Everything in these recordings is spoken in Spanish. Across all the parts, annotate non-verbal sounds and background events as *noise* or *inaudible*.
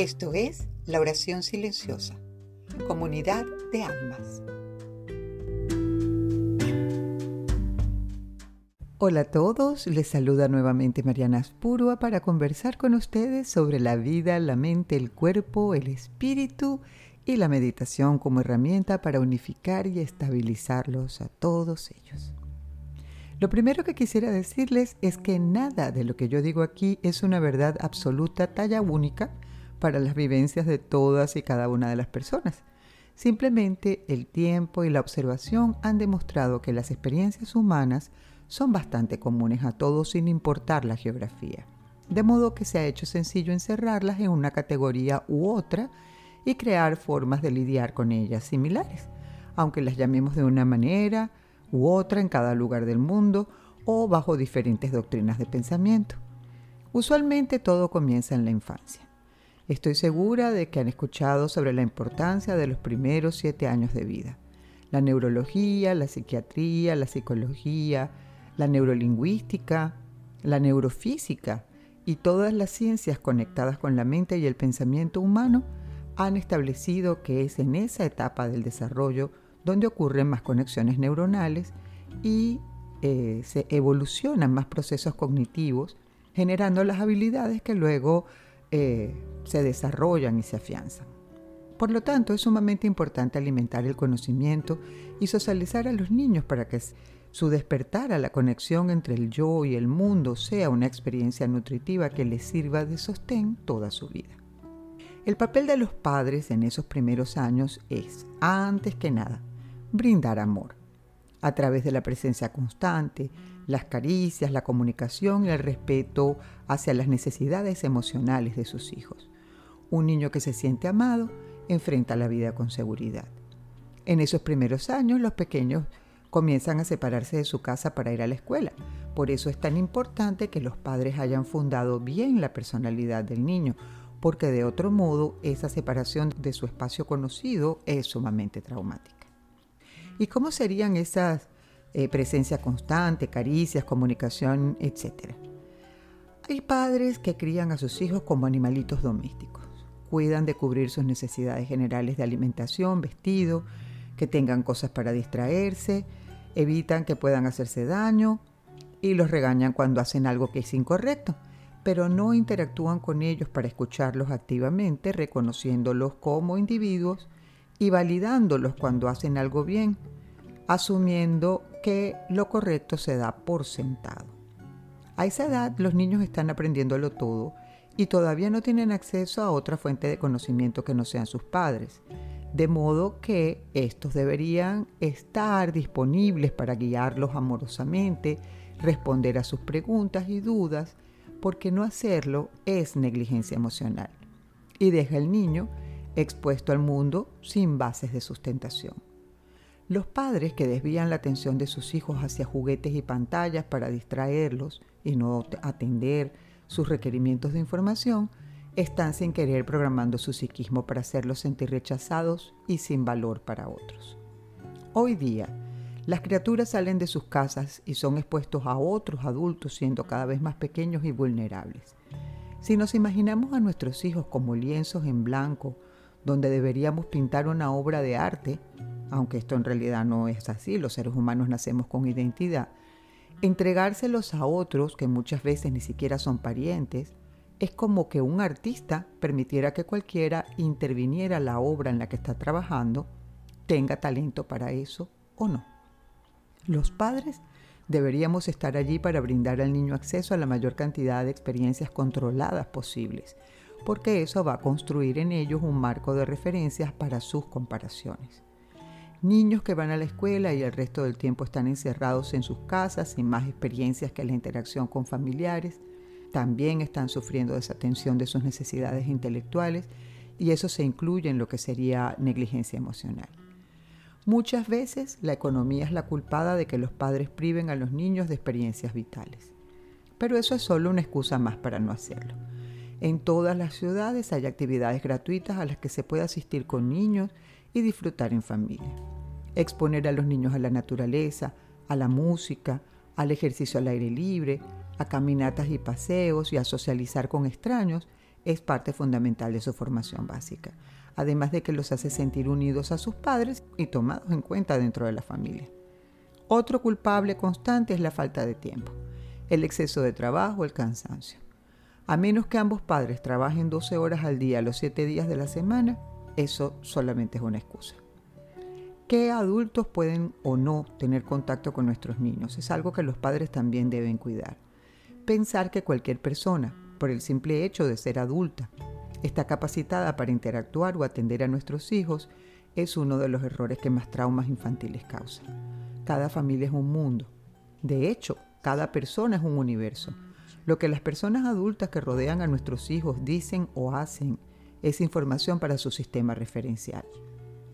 Esto es la oración silenciosa, comunidad de almas. Hola a todos, les saluda nuevamente Mariana Spurua para conversar con ustedes sobre la vida, la mente, el cuerpo, el espíritu y la meditación como herramienta para unificar y estabilizarlos a todos ellos. Lo primero que quisiera decirles es que nada de lo que yo digo aquí es una verdad absoluta, talla única, para las vivencias de todas y cada una de las personas. Simplemente el tiempo y la observación han demostrado que las experiencias humanas son bastante comunes a todos sin importar la geografía. De modo que se ha hecho sencillo encerrarlas en una categoría u otra y crear formas de lidiar con ellas similares, aunque las llamemos de una manera, u otra en cada lugar del mundo o bajo diferentes doctrinas de pensamiento. Usualmente todo comienza en la infancia. Estoy segura de que han escuchado sobre la importancia de los primeros siete años de vida. La neurología, la psiquiatría, la psicología, la neurolingüística, la neurofísica y todas las ciencias conectadas con la mente y el pensamiento humano han establecido que es en esa etapa del desarrollo donde ocurren más conexiones neuronales y eh, se evolucionan más procesos cognitivos, generando las habilidades que luego eh, se desarrollan y se afianzan. Por lo tanto, es sumamente importante alimentar el conocimiento y socializar a los niños para que su despertar a la conexión entre el yo y el mundo sea una experiencia nutritiva que les sirva de sostén toda su vida. El papel de los padres en esos primeros años es, antes que nada, brindar amor, a través de la presencia constante, las caricias, la comunicación y el respeto hacia las necesidades emocionales de sus hijos. Un niño que se siente amado enfrenta la vida con seguridad. En esos primeros años los pequeños comienzan a separarse de su casa para ir a la escuela. Por eso es tan importante que los padres hayan fundado bien la personalidad del niño, porque de otro modo esa separación de su espacio conocido es sumamente traumática. ¿Y cómo serían esas eh, presencia constante, caricias, comunicación, etcétera? Hay padres que crían a sus hijos como animalitos domésticos. Cuidan de cubrir sus necesidades generales de alimentación, vestido, que tengan cosas para distraerse, evitan que puedan hacerse daño y los regañan cuando hacen algo que es incorrecto, pero no interactúan con ellos para escucharlos activamente, reconociéndolos como individuos y validándolos cuando hacen algo bien, asumiendo que lo correcto se da por sentado. A esa edad los niños están aprendiéndolo todo y todavía no tienen acceso a otra fuente de conocimiento que no sean sus padres, de modo que estos deberían estar disponibles para guiarlos amorosamente, responder a sus preguntas y dudas, porque no hacerlo es negligencia emocional y deja al niño expuesto al mundo sin bases de sustentación. Los padres que desvían la atención de sus hijos hacia juguetes y pantallas para distraerlos y no atender sus requerimientos de información, están sin querer programando su psiquismo para hacerlos sentir rechazados y sin valor para otros. Hoy día, las criaturas salen de sus casas y son expuestos a otros adultos siendo cada vez más pequeños y vulnerables. Si nos imaginamos a nuestros hijos como lienzos en blanco donde deberíamos pintar una obra de arte, aunque esto en realidad no es así, los seres humanos nacemos con identidad, entregárselos a otros que muchas veces ni siquiera son parientes, es como que un artista permitiera que cualquiera interviniera la obra en la que está trabajando, tenga talento para eso o no. Los padres deberíamos estar allí para brindar al niño acceso a la mayor cantidad de experiencias controladas posibles, porque eso va a construir en ellos un marco de referencias para sus comparaciones. Niños que van a la escuela y el resto del tiempo están encerrados en sus casas sin más experiencias que la interacción con familiares, también están sufriendo desatención de sus necesidades intelectuales y eso se incluye en lo que sería negligencia emocional. Muchas veces la economía es la culpada de que los padres priven a los niños de experiencias vitales, pero eso es solo una excusa más para no hacerlo. En todas las ciudades hay actividades gratuitas a las que se puede asistir con niños y disfrutar en familia. Exponer a los niños a la naturaleza, a la música, al ejercicio al aire libre, a caminatas y paseos y a socializar con extraños es parte fundamental de su formación básica, además de que los hace sentir unidos a sus padres y tomados en cuenta dentro de la familia. Otro culpable constante es la falta de tiempo, el exceso de trabajo, el cansancio. A menos que ambos padres trabajen 12 horas al día los 7 días de la semana, eso solamente es una excusa. ¿Qué adultos pueden o no tener contacto con nuestros niños? Es algo que los padres también deben cuidar. Pensar que cualquier persona, por el simple hecho de ser adulta, está capacitada para interactuar o atender a nuestros hijos es uno de los errores que más traumas infantiles causan. Cada familia es un mundo. De hecho, cada persona es un universo. Lo que las personas adultas que rodean a nuestros hijos dicen o hacen es información para su sistema referencial.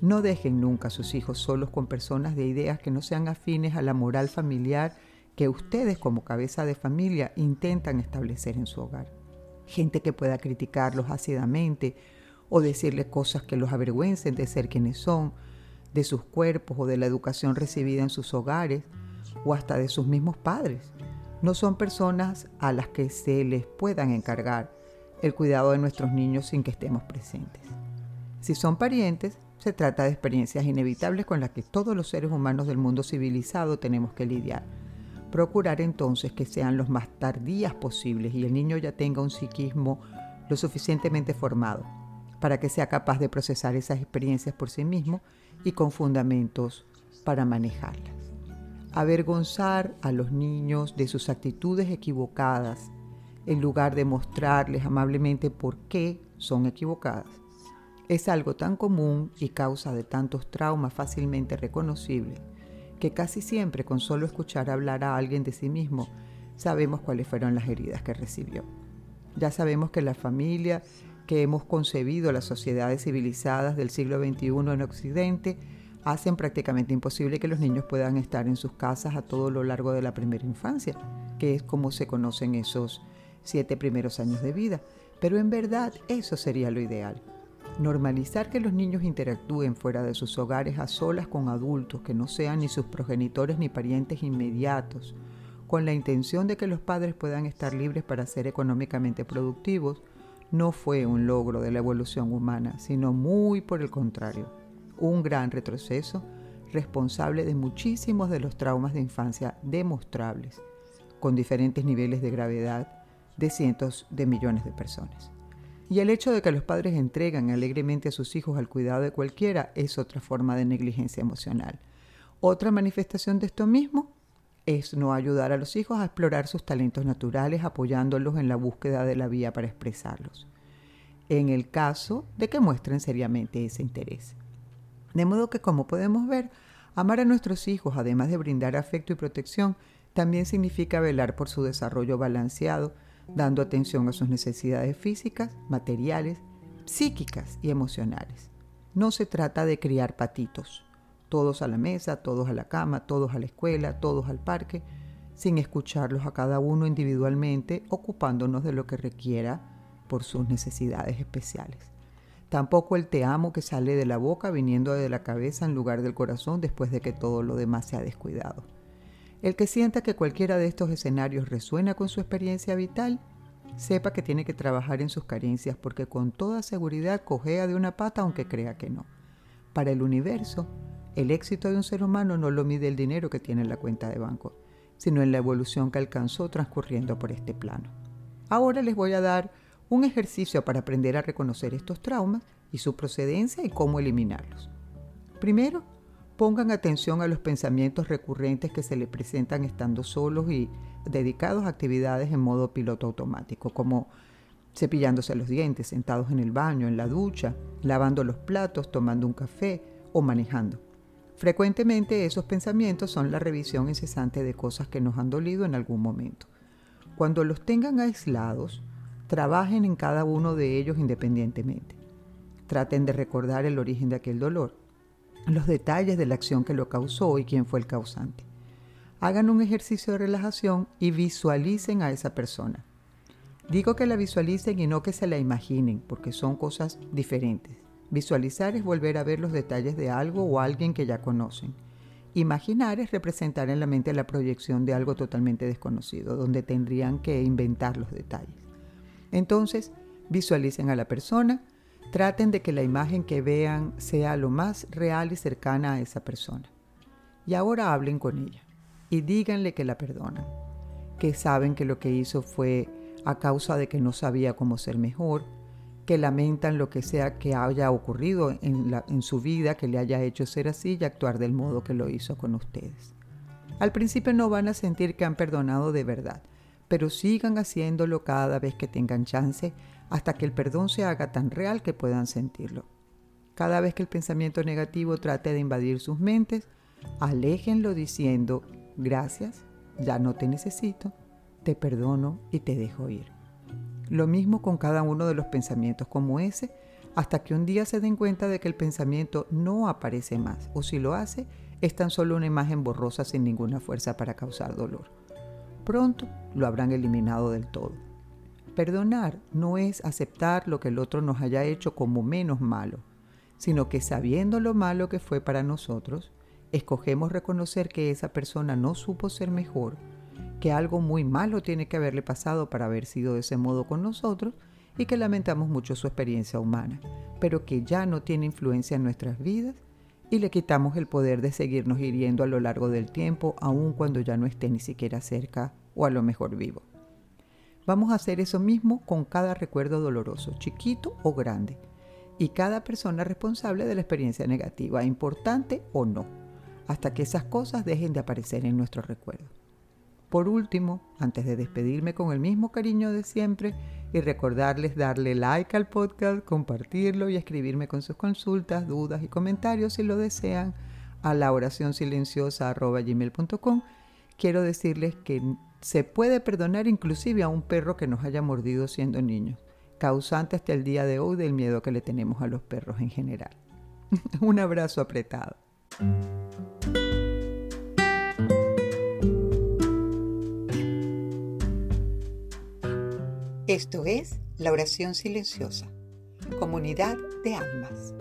No dejen nunca a sus hijos solos con personas de ideas que no sean afines a la moral familiar que ustedes como cabeza de familia intentan establecer en su hogar. Gente que pueda criticarlos ácidamente o decirles cosas que los avergüencen de ser quienes son, de sus cuerpos o de la educación recibida en sus hogares o hasta de sus mismos padres. No son personas a las que se les puedan encargar el cuidado de nuestros niños sin que estemos presentes. Si son parientes, se trata de experiencias inevitables con las que todos los seres humanos del mundo civilizado tenemos que lidiar. Procurar entonces que sean los más tardías posibles y el niño ya tenga un psiquismo lo suficientemente formado para que sea capaz de procesar esas experiencias por sí mismo y con fundamentos para manejarlas. Avergonzar a los niños de sus actitudes equivocadas en lugar de mostrarles amablemente por qué son equivocadas. Es algo tan común y causa de tantos traumas fácilmente reconocibles que casi siempre con solo escuchar hablar a alguien de sí mismo sabemos cuáles fueron las heridas que recibió. Ya sabemos que la familia que hemos concebido las sociedades civilizadas del siglo XXI en Occidente hacen prácticamente imposible que los niños puedan estar en sus casas a todo lo largo de la primera infancia, que es como se conocen esos siete primeros años de vida, pero en verdad eso sería lo ideal. Normalizar que los niños interactúen fuera de sus hogares a solas con adultos que no sean ni sus progenitores ni parientes inmediatos, con la intención de que los padres puedan estar libres para ser económicamente productivos, no fue un logro de la evolución humana, sino muy por el contrario, un gran retroceso responsable de muchísimos de los traumas de infancia demostrables, con diferentes niveles de gravedad de cientos de millones de personas. Y el hecho de que los padres entregan alegremente a sus hijos al cuidado de cualquiera es otra forma de negligencia emocional. Otra manifestación de esto mismo es no ayudar a los hijos a explorar sus talentos naturales apoyándolos en la búsqueda de la vía para expresarlos, en el caso de que muestren seriamente ese interés. De modo que, como podemos ver, amar a nuestros hijos, además de brindar afecto y protección, también significa velar por su desarrollo balanceado, dando atención a sus necesidades físicas, materiales, psíquicas y emocionales. No se trata de criar patitos, todos a la mesa, todos a la cama, todos a la escuela, todos al parque, sin escucharlos a cada uno individualmente, ocupándonos de lo que requiera por sus necesidades especiales. Tampoco el te amo que sale de la boca viniendo de la cabeza en lugar del corazón después de que todo lo demás se ha descuidado. El que sienta que cualquiera de estos escenarios resuena con su experiencia vital, sepa que tiene que trabajar en sus carencias porque con toda seguridad cojea de una pata aunque crea que no. Para el universo, el éxito de un ser humano no lo mide el dinero que tiene en la cuenta de banco, sino en la evolución que alcanzó transcurriendo por este plano. Ahora les voy a dar un ejercicio para aprender a reconocer estos traumas y su procedencia y cómo eliminarlos. Primero, Pongan atención a los pensamientos recurrentes que se les presentan estando solos y dedicados a actividades en modo piloto automático, como cepillándose los dientes, sentados en el baño, en la ducha, lavando los platos, tomando un café o manejando. Frecuentemente esos pensamientos son la revisión incesante de cosas que nos han dolido en algún momento. Cuando los tengan aislados, trabajen en cada uno de ellos independientemente. Traten de recordar el origen de aquel dolor los detalles de la acción que lo causó y quién fue el causante. Hagan un ejercicio de relajación y visualicen a esa persona. Digo que la visualicen y no que se la imaginen, porque son cosas diferentes. Visualizar es volver a ver los detalles de algo o alguien que ya conocen. Imaginar es representar en la mente la proyección de algo totalmente desconocido, donde tendrían que inventar los detalles. Entonces, Visualicen a la persona, traten de que la imagen que vean sea lo más real y cercana a esa persona. Y ahora hablen con ella y díganle que la perdonan, que saben que lo que hizo fue a causa de que no sabía cómo ser mejor, que lamentan lo que sea que haya ocurrido en, su vida que le haya hecho ser así y actuar del modo que lo hizo con ustedes. Al principio no van a sentir que han perdonado de verdad, pero sigan haciéndolo cada vez que tengan chance hasta que el perdón se haga tan real que puedan sentirlo. Cada vez que el pensamiento negativo trate de invadir sus mentes, aléjenlo diciendo, gracias, ya no te necesito, te perdono y te dejo ir. Lo mismo con cada uno de los pensamientos como ese, hasta que un día se den cuenta de que el pensamiento no aparece más, o si lo hace, es tan solo una imagen borrosa sin ninguna fuerza para causar dolor. Pronto lo habrán eliminado del todo. Perdonar no es aceptar lo que el otro nos haya hecho como menos malo, sino que sabiendo lo malo que fue para nosotros, escogemos reconocer que esa persona no supo ser mejor que algo muy malo tiene que haberle pasado para haber sido de ese modo con nosotros y que lamentamos mucho su experiencia humana, pero que ya no tiene influencia en nuestras vidas y le quitamos el poder de seguirnos hiriendo a lo largo del tiempo, aun cuando ya no esté ni siquiera cerca o a lo mejor vivo. Vamos a hacer eso mismo con cada recuerdo doloroso, chiquito o grande, y cada persona responsable de la experiencia negativa, importante o no, hasta que esas cosas dejen de aparecer en nuestro recuerdo. Por último, antes de despedirme con el mismo cariño de siempre y recordarles darle like al podcast, compartirlo y escribirme con sus consultas, dudas y comentarios si lo desean a la oración silenciosa.gmail.com, quiero decirles que se puede perdonar inclusive a un perro que nos haya mordido siendo niños, causante hasta el día de hoy del miedo que le tenemos a los perros en general. *laughs* un abrazo apretado. Esto es la oración silenciosa, comunidad de almas.